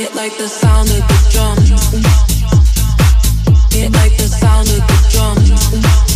It like the sound of the drums. It like the sound of the drums.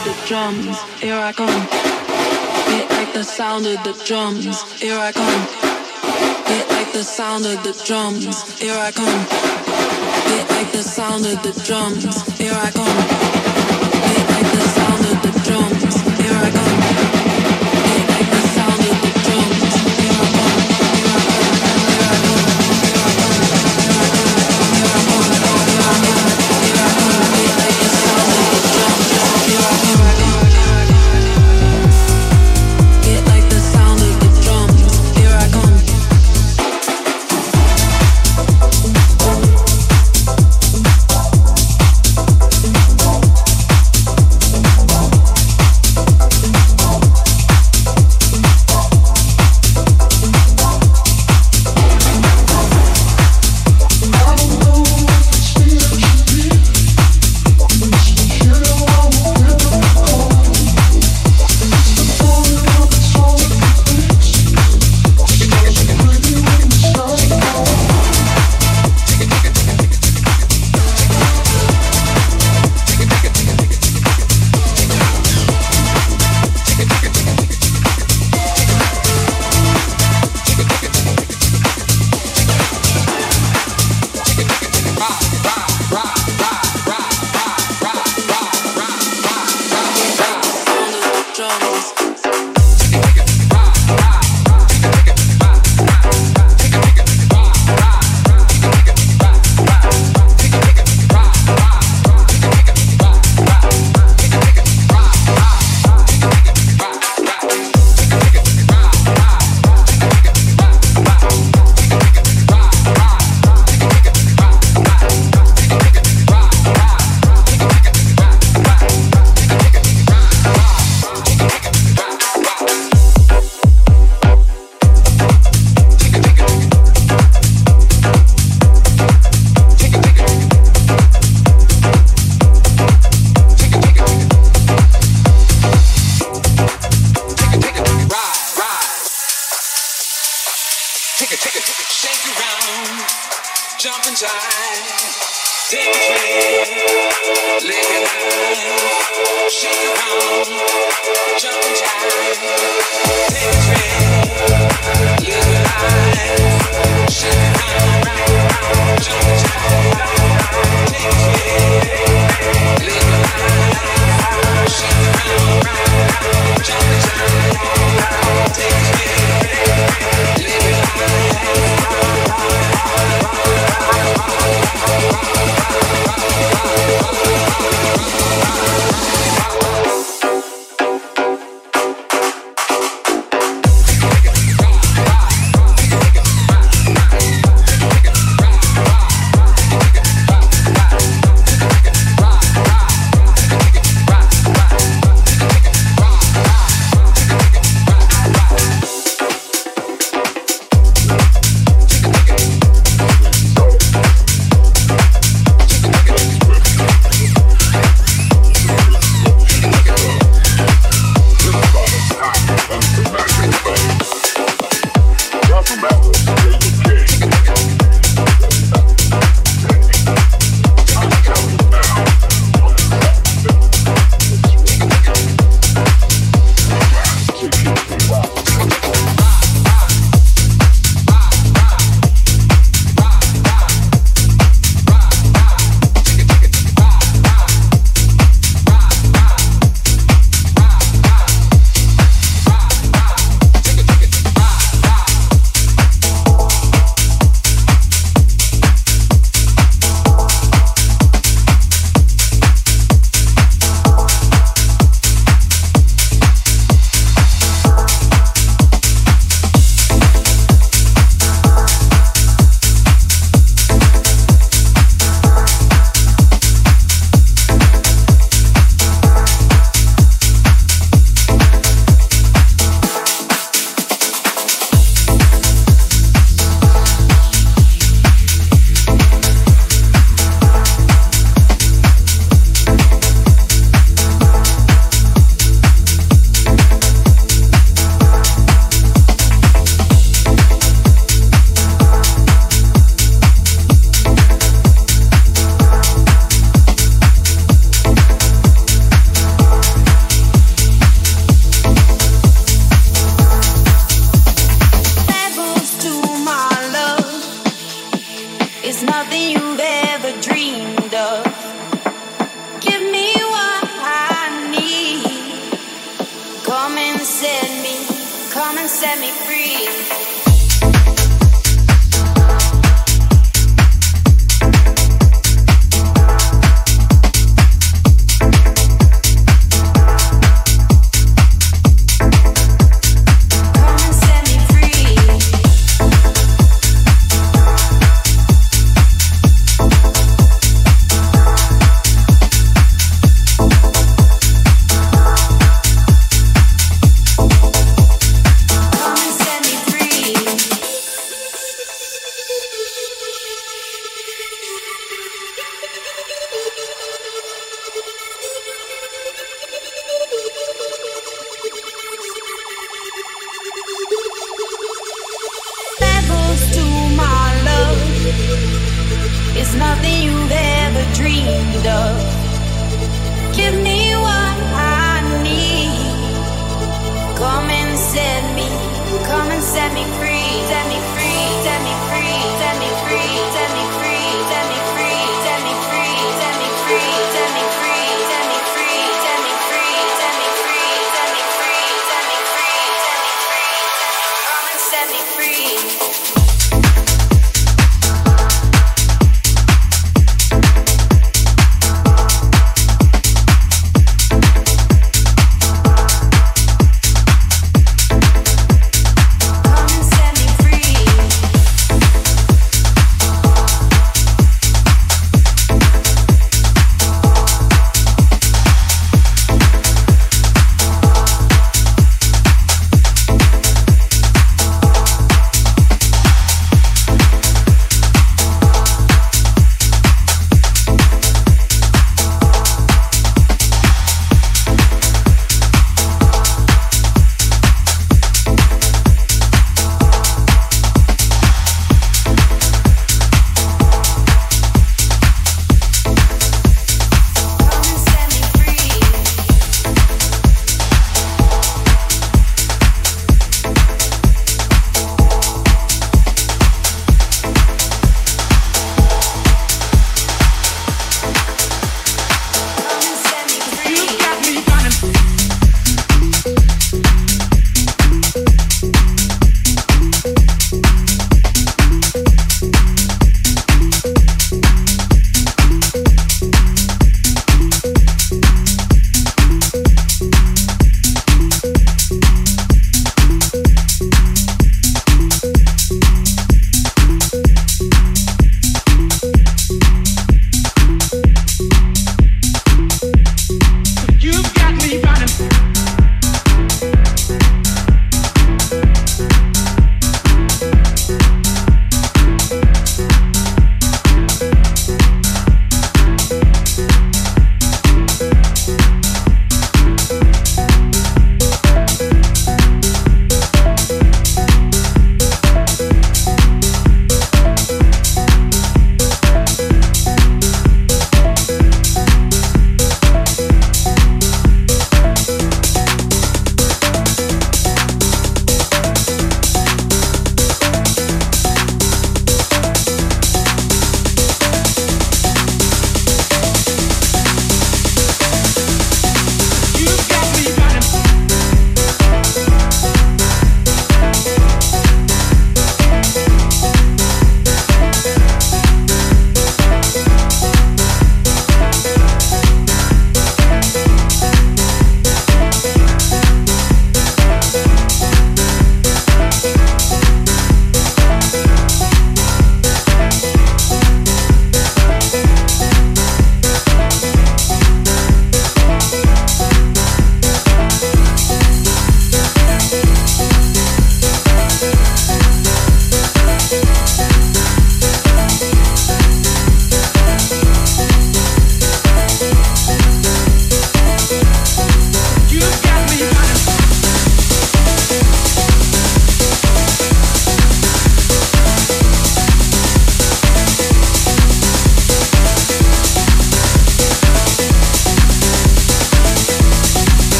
of the drums, here I come. Hit like the sound of the drums, here I come. Hit like the sound of the drums, here I come. Hit like the sound of the drums, here I come. Hit like the sound of Mountains.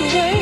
Nah,